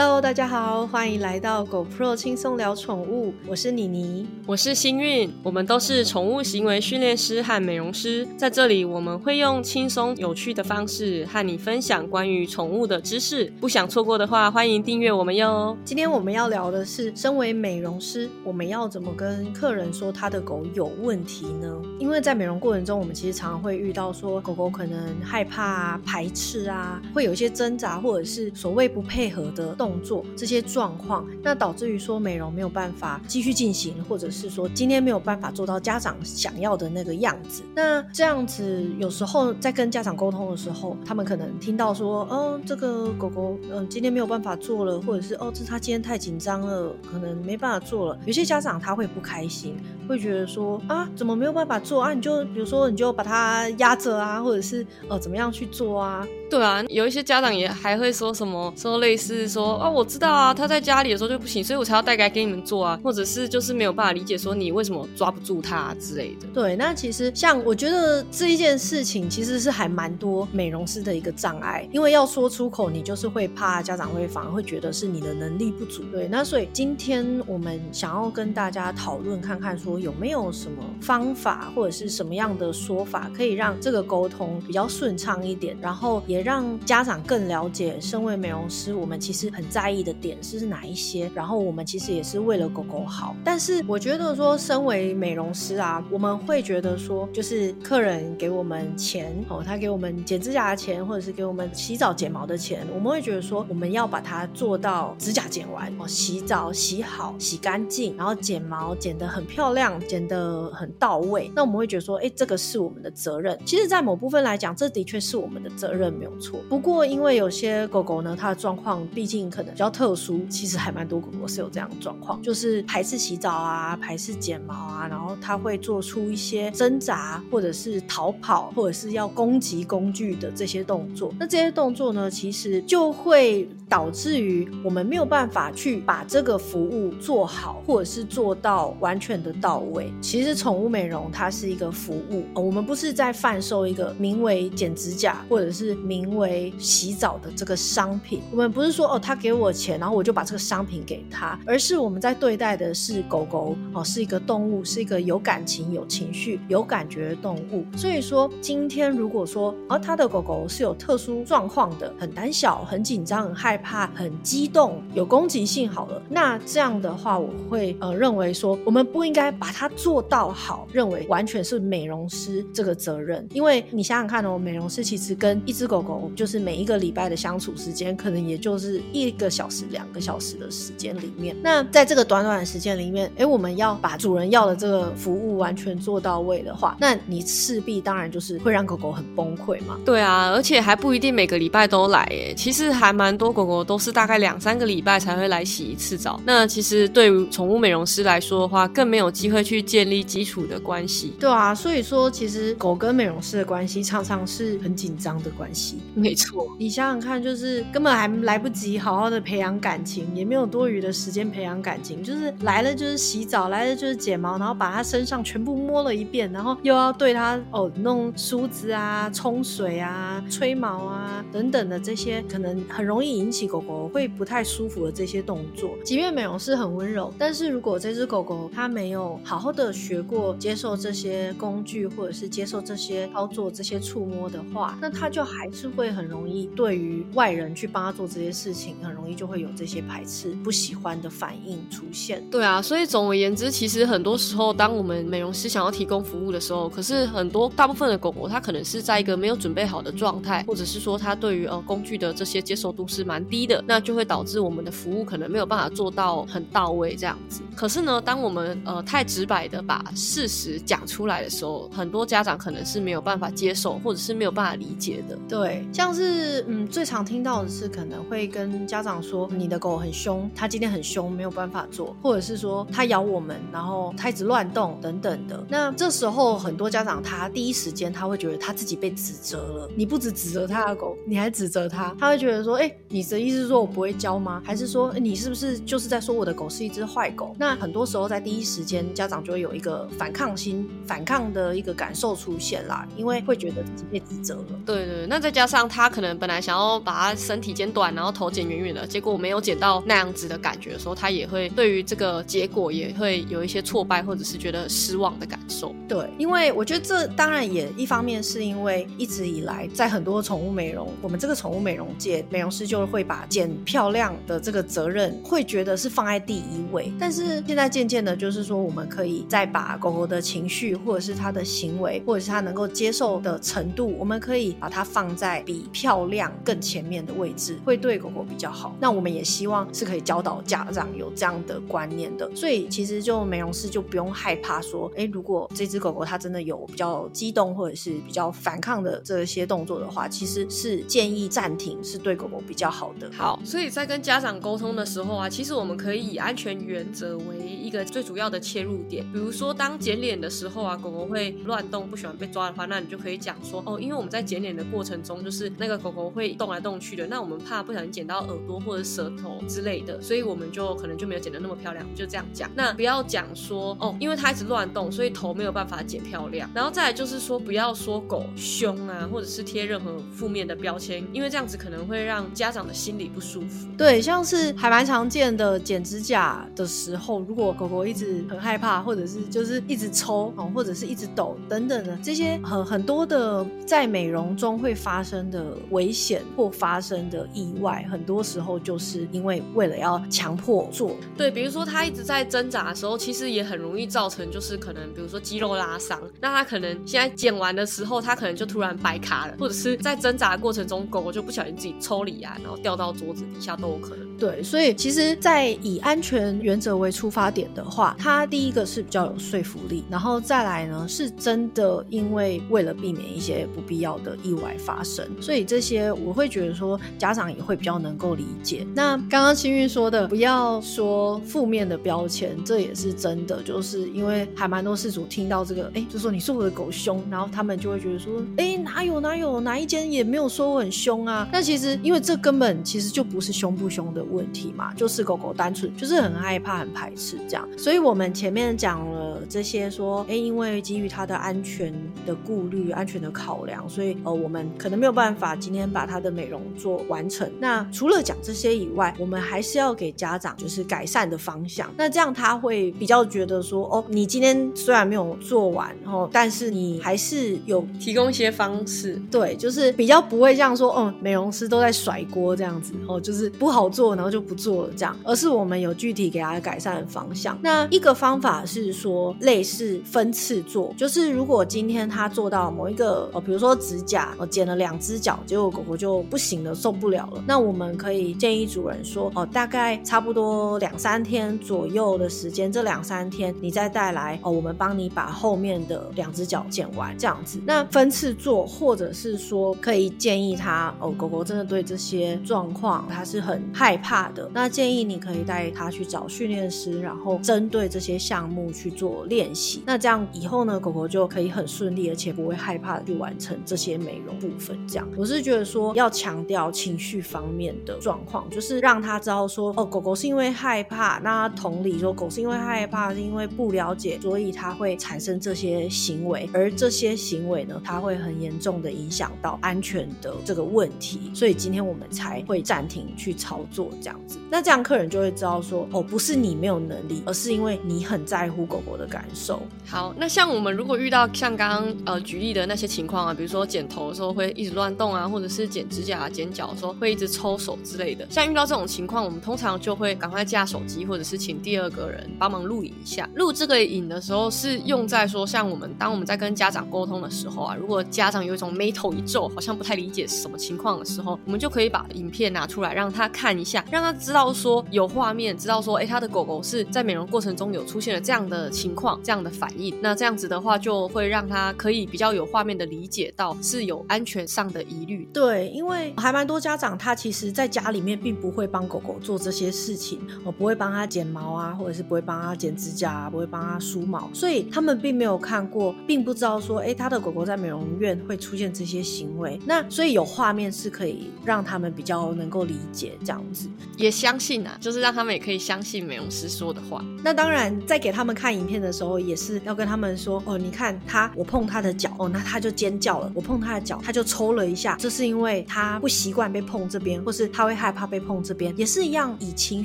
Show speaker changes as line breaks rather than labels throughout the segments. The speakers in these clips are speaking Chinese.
Hello，大家好，欢迎来到狗 Pro 轻松聊宠物，我是妮妮，
我是幸运，我们都是宠物行为训练师和美容师，在这里我们会用轻松有趣的方式和你分享关于宠物的知识，不想错过的话，欢迎订阅我们哟。
今天我们要聊的是，身为美容师，我们要怎么跟客人说他的狗有问题呢？因为在美容过程中，我们其实常常会遇到说狗狗可能害怕啊、排斥啊，会有一些挣扎，或者是所谓不配合的。动动作这些状况，那导致于说美容没有办法继续进行，或者是说今天没有办法做到家长想要的那个样子。那这样子有时候在跟家长沟通的时候，他们可能听到说，哦，这个狗狗嗯今天没有办法做了，或者是哦这它今天太紧张了，可能没办法做了。有些家长他会不开心，会觉得说啊怎么没有办法做啊？你就比如说你就把它压着啊，或者是呃怎么样去做啊？
对啊，有一些家长也还会说什么，说类似说啊，我知道啊，他在家里的时候就不行，所以我才要带来给你们做啊，或者是就是没有办法理解说你为什么抓不住他之类的。
对，那其实像我觉得这一件事情其实是还蛮多美容师的一个障碍，因为要说出口，你就是会怕家长会反而会觉得是你的能力不足。对，那所以今天我们想要跟大家讨论看看，说有没有什么方法或者是什么样的说法，可以让这个沟通比较顺畅一点，然后也。让家长更了解，身为美容师，我们其实很在意的点是哪一些。然后我们其实也是为了狗狗好。但是我觉得说，身为美容师啊，我们会觉得说，就是客人给我们钱哦，他给我们剪指甲的钱，或者是给我们洗澡剪毛的钱，我们会觉得说，我们要把它做到指甲剪完哦，洗澡洗好、洗干净，然后剪毛剪得很漂亮，剪得很到位。那我们会觉得说，哎，这个是我们的责任。其实，在某部分来讲，这的确是我们的责任，没有。错，不过因为有些狗狗呢，它的状况毕竟可能比较特殊，其实还蛮多狗狗是有这样的状况，就是排斥洗澡啊，排斥剪毛啊，然后它会做出一些挣扎，或者是逃跑，或者是要攻击工具的这些动作。那这些动作呢，其实就会导致于我们没有办法去把这个服务做好，或者是做到完全的到其实宠物美容它是一个服务，我们不是在贩售一个名为剪指甲，或者是名。名为洗澡的这个商品，我们不是说哦，他给我钱，然后我就把这个商品给他，而是我们在对待的是狗狗哦，是一个动物，是一个有感情、有情绪、有感觉的动物。所以说，今天如果说而他的狗狗是有特殊状况的，很胆小、很紧张、很害怕、很激动、有攻击性，好了，那这样的话，我会呃认为说，我们不应该把把它做到好，认为完全是美容师这个责任，因为你想想看哦，美容师其实跟一只狗狗。就是每一个礼拜的相处时间，可能也就是一个小时、两个小时的时间里面。那在这个短短的时间里面，哎，我们要把主人要的这个服务完全做到位的话，那你势必当然就是会让狗狗很崩溃嘛。
对啊，而且还不一定每个礼拜都来，哎，其实还蛮多狗狗都是大概两三个礼拜才会来洗一次澡。那其实对于宠物美容师来说的话，更没有机会去建立基础的关系。
对啊，所以说其实狗跟美容师的关系常常是很紧张的关系。
没错，
你想想看，就是根本还来不及好好的培养感情，也没有多余的时间培养感情，就是来了就是洗澡，来了就是剪毛，然后把它身上全部摸了一遍，然后又要对它哦弄梳子啊、冲水啊、吹毛啊等等的这些，可能很容易引起狗狗会不太舒服的这些动作。即便美容师很温柔，但是如果这只狗狗它没有好好的学过接受这些工具，或者是接受这些操作、这些触摸的话，那它就还是。会很容易对于外人去帮他做这些事情，很容易就会有这些排斥、不喜欢的反应出现。
对啊，所以总而言之，其实很多时候，当我们美容师想要提供服务的时候，可是很多大部分的狗狗，它可能是在一个没有准备好的状态，或者是说它对于呃工具的这些接受度是蛮低的，那就会导致我们的服务可能没有办法做到很到位这样子。可是呢，当我们呃太直白的把事实讲出来的时候，很多家长可能是没有办法接受，或者是没有办法理解的。
对。像是嗯，最常听到的是可能会跟家长说，你的狗很凶，它今天很凶，没有办法做，或者是说它咬我们，然后它一直乱动等等的。那这时候很多家长他第一时间他会觉得他自己被指责了。你不止指责他的狗，你还指责他，他会觉得说，哎，你的意思是说我不会教吗？还是说你是不是就是在说我的狗是一只坏狗？那很多时候在第一时间家长就会有一个反抗心、反抗的一个感受出现啦，因为会觉得自己被指责了。
对对，那再加上。他可能本来想要把他身体剪短，然后头剪圆圆远了，结果没有剪到那样子的感觉的时候，他也会对于这个结果也会有一些挫败或者是觉得失望的感受。
对，因为我觉得这当然也一方面是因为一直以来在很多宠物美容，我们这个宠物美容界，美容师就会把剪漂亮的这个责任会觉得是放在第一位。但是现在渐渐的，就是说我们可以再把狗狗的情绪，或者是它的行为，或者是它能够接受的程度，我们可以把它放在比漂亮更前面的位置，会对狗狗比较好。那我们也希望是可以教导家长有这样的观念的。所以其实就美容师就不用害怕说，哎，如果这只狗狗它真的有比较激动或者是比较反抗的这些动作的话，其实是建议暂停，是对狗狗比较好的。
好，所以在跟家长沟通的时候啊，其实我们可以以安全原则为一个最主要的切入点。比如说，当剪脸的时候啊，狗狗会乱动，不喜欢被抓的话，那你就可以讲说，哦，因为我们在剪脸的过程中，就是那个狗狗会动来动去的，那我们怕不小心剪到耳朵或者舌头之类的，所以我们就可能就没有剪得那么漂亮，就这样讲。那不要讲说，哦，因为它一直乱动，所以头没有办法剪漂亮。然后再来就是说，不要说狗凶啊，或者是贴任何负面的标签，因为这样子可能会让家长的心里不舒服。
对，像是还蛮常见的剪指甲的时候，如果狗狗一直很害怕，啊或者是就是一直抽哦，或者是一直抖等等的这些很很多的在美容中会发生的危险或发生的意外，很多时候就是因为为了要强迫做。
对，比如说他一直在挣扎的时候，其实也很容易造成就是可能比如说肌肉拉伤。那他可能现在剪完的时候，他可能就突然掰卡了，或者是在挣扎的过程中，狗狗就不小心自己抽离啊，然后掉到桌子底下都有可能。
对，所以其实，在以安全原则为出发点的话，它第一个是比较有说服力，然后再来呢，是真的因为为了避免一些不必要的意外发生，所以这些我会觉得说家长也会比较能够理解。那刚刚青玉说的，不要说负面的标签，这也是真的，就是因为还蛮多事主听到这个，哎，就说你是我的狗凶，然后他们就会觉得说，哎，哪有哪有哪一间也没有说我很凶啊。那其实因为这根本其实就不是凶不凶的。问题嘛，就是狗狗单纯就是很害怕、很排斥这样，所以我们前面讲了这些，说哎，因为基于它的安全的顾虑、安全的考量，所以呃，我们可能没有办法今天把它的美容做完成。那除了讲这些以外，我们还是要给家长就是改善的方向。那这样他会比较觉得说，哦，你今天虽然没有做完，然后但是你还是有
提供一些方式，
对，就是比较不会这样说，哦，美容师都在甩锅这样子，哦，就是不好做。然后就不做了，这样，而是我们有具体给他改善的方向。那一个方法是说，类似分次做，就是如果今天他做到某一个，哦，比如说指甲，哦，剪了两只脚，结果狗狗就不行了，受不了了，那我们可以建议主人说，哦，大概差不多两三天左右的时间，这两三天你再带来，哦，我们帮你把后面的两只脚剪完，这样子。那分次做，或者是说可以建议他，哦，狗狗真的对这些状况，它是很害怕。怕的那建议你可以带他去找训练师，然后针对这些项目去做练习。那这样以后呢，狗狗就可以很顺利，而且不会害怕的去完成这些美容部分。这样，我是觉得说要强调情绪方面的状况，就是让他知道说，哦，狗狗是因为害怕。那同理说，狗是因为害怕，是因为不了解，所以它会产生这些行为。而这些行为呢，它会很严重的影响到安全的这个问题。所以今天我们才会暂停去操作。这样子，那这样客人就会知道说，哦，不是你没有能力，而是因为你很在乎狗狗的感受。
好，那像我们如果遇到像刚刚呃举例的那些情况啊，比如说剪头的时候会一直乱动啊，或者是剪指甲、剪脚的时候会一直抽手之类的，像遇到这种情况，我们通常就会赶快架手机，或者是请第二个人帮忙录影一下。录这个影的时候是用在说，像我们当我们在跟家长沟通的时候啊，如果家长有一种眉头一皱，好像不太理解是什么情况的时候，我们就可以把影片拿出来让他看一下。让他知道说有画面，知道说，哎，他的狗狗是在美容过程中有出现了这样的情况，这样的反应。那这样子的话，就会让他可以比较有画面的理解到是有安全上的疑虑。
对，因为还蛮多家长他其实在家里面并不会帮狗狗做这些事情，我不会帮他剪毛啊，或者是不会帮他剪指甲，啊，不会帮他梳毛，所以他们并没有看过，并不知道说，哎，他的狗狗在美容院会出现这些行为。那所以有画面是可以让他们比较能够理解这样子。
也相信啊，就是让他们也可以相信美容师说的话。
那当然，在给他们看影片的时候，也是要跟他们说哦，你看他，我碰他的脚哦，那他就尖叫了；我碰他的脚，他就抽了一下，这是因为他不习惯被碰这边，或是他会害怕被碰这边，也是一样以情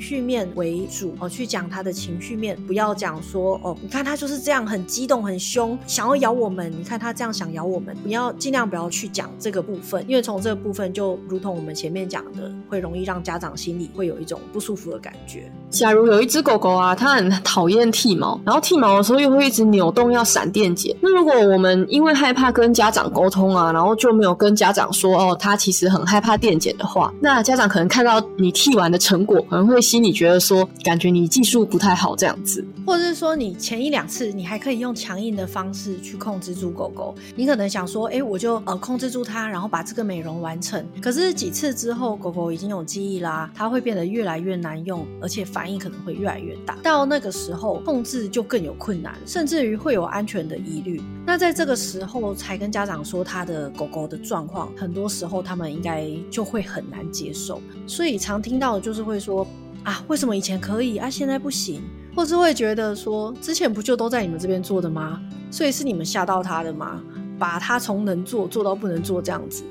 绪面为主哦，去讲他的情绪面，不要讲说哦，你看他就是这样很激动很凶，想要咬我们，你看他这样想咬我们，不要尽量不要去讲这个部分，因为从这个部分就如同我们前面讲的，会容易让家长心你会有一种不舒服的感觉。
假如有一只狗狗啊，它很讨厌剃毛，然后剃毛的时候又会一直扭动要闪电剪，那如果我们因为害怕跟家长沟通啊，然后就没有跟家长说哦，它其实很害怕电剪的话，那家长可能看到你剃完的成果，可能会心里觉得说，感觉你技术不太好这样子，
或者是说你前一两次你还可以用强硬的方式去控制住狗狗，你可能想说，哎，我就呃控制住它，然后把这个美容完成。可是几次之后，狗狗已经有记忆啦，它会变得越来越难用，而且反应可能会越来越大。到那个时候，控制就更有困难，甚至于会有安全的疑虑。那在这个时候才跟家长说他的狗狗的状况，很多时候他们应该就会很难接受。所以常听到的就是会说啊，为什么以前可以啊，现在不行？或是会觉得说，之前不就都在你们这边做的吗？所以是你们吓到他的吗？把他从能做做到不能做这样子。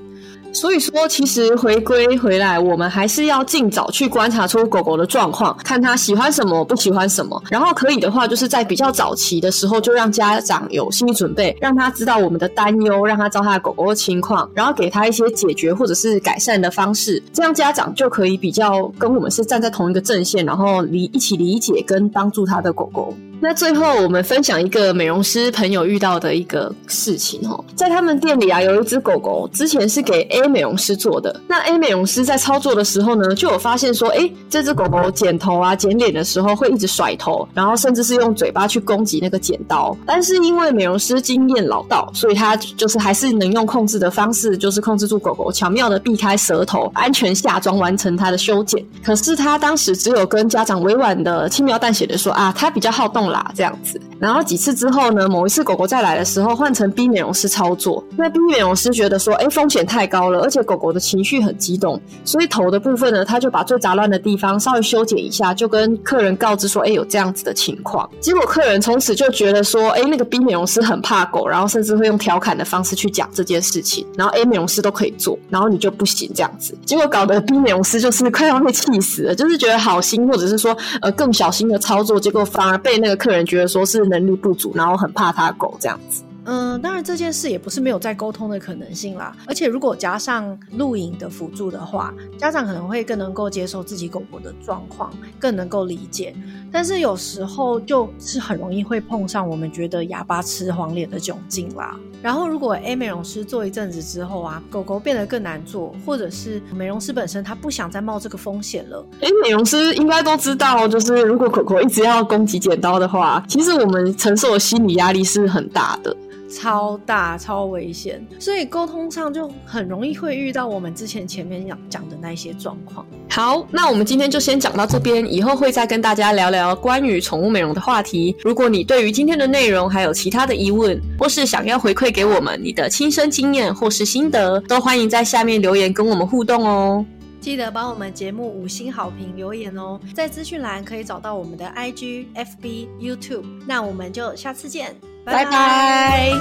所以说，其实回归回来，我们还是要尽早去观察出狗狗的状况，看它喜欢什么，不喜欢什么。然后可以的话，就是在比较早期的时候，就让家长有心理准备，让他知道我们的担忧，让他知道他的狗狗的情况，然后给他一些解决或者是改善的方式。这样家长就可以比较跟我们是站在同一个阵线，然后理一起理解跟帮助他的狗狗。那最后，我们分享一个美容师朋友遇到的一个事情哦，在他们店里啊，有一只狗狗，之前是给 A 美容师做的。那 A 美容师在操作的时候呢，就有发现说，哎，这只狗狗剪头啊、剪脸的时候会一直甩头，然后甚至是用嘴巴去攻击那个剪刀。但是因为美容师经验老道，所以他就是还是能用控制的方式，就是控制住狗狗，巧妙的避开舌头，安全下装完成它的修剪。可是他当时只有跟家长委婉的轻描淡写的说啊，它比较好动了。啦，这样子，然后几次之后呢？某一次狗狗再来的时候，换成 B 美容师操作。那 B 美容师觉得说，哎，风险太高了，而且狗狗的情绪很激动，所以头的部分呢，他就把最杂乱的地方稍微修剪一下，就跟客人告知说，哎，有这样子的情况。结果客人从此就觉得说，哎，那个 B 美容师很怕狗，然后甚至会用调侃的方式去讲这件事情。然后 A 美容师都可以做，然后你就不行这样子。结果搞得 B 美容师就是快要被气死了，就是觉得好心或者是说呃更小心的操作，结果反而被那个。客人觉得说是能力不足，然后很怕他狗这样子。
嗯，当然这件事也不是没有再沟通的可能性啦。而且如果加上录影的辅助的话，家长可能会更能够接受自己狗狗的状况，更能够理解。但是有时候就是很容易会碰上我们觉得哑巴吃黄连的窘境啦。然后如果 A 美容师做一阵子之后啊，狗狗变得更难做，或者是美容师本身他不想再冒这个风险了。
哎，美容师应该都知道，就是如果狗狗一直要攻击剪刀的话，其实我们承受的心理压力是很大的。
超大超危险，所以沟通上就很容易会遇到我们之前前面讲讲的那些状况。
好，那我们今天就先讲到这边，以后会再跟大家聊聊关于宠物美容的话题。如果你对于今天的内容还有其他的疑问，或是想要回馈给我们你的亲身经验或是心得，都欢迎在下面留言跟我们互动哦。
记得帮我们节目五星好评留言哦，在资讯栏可以找到我们的 IG、FB、YouTube。那我们就下次见。拜拜。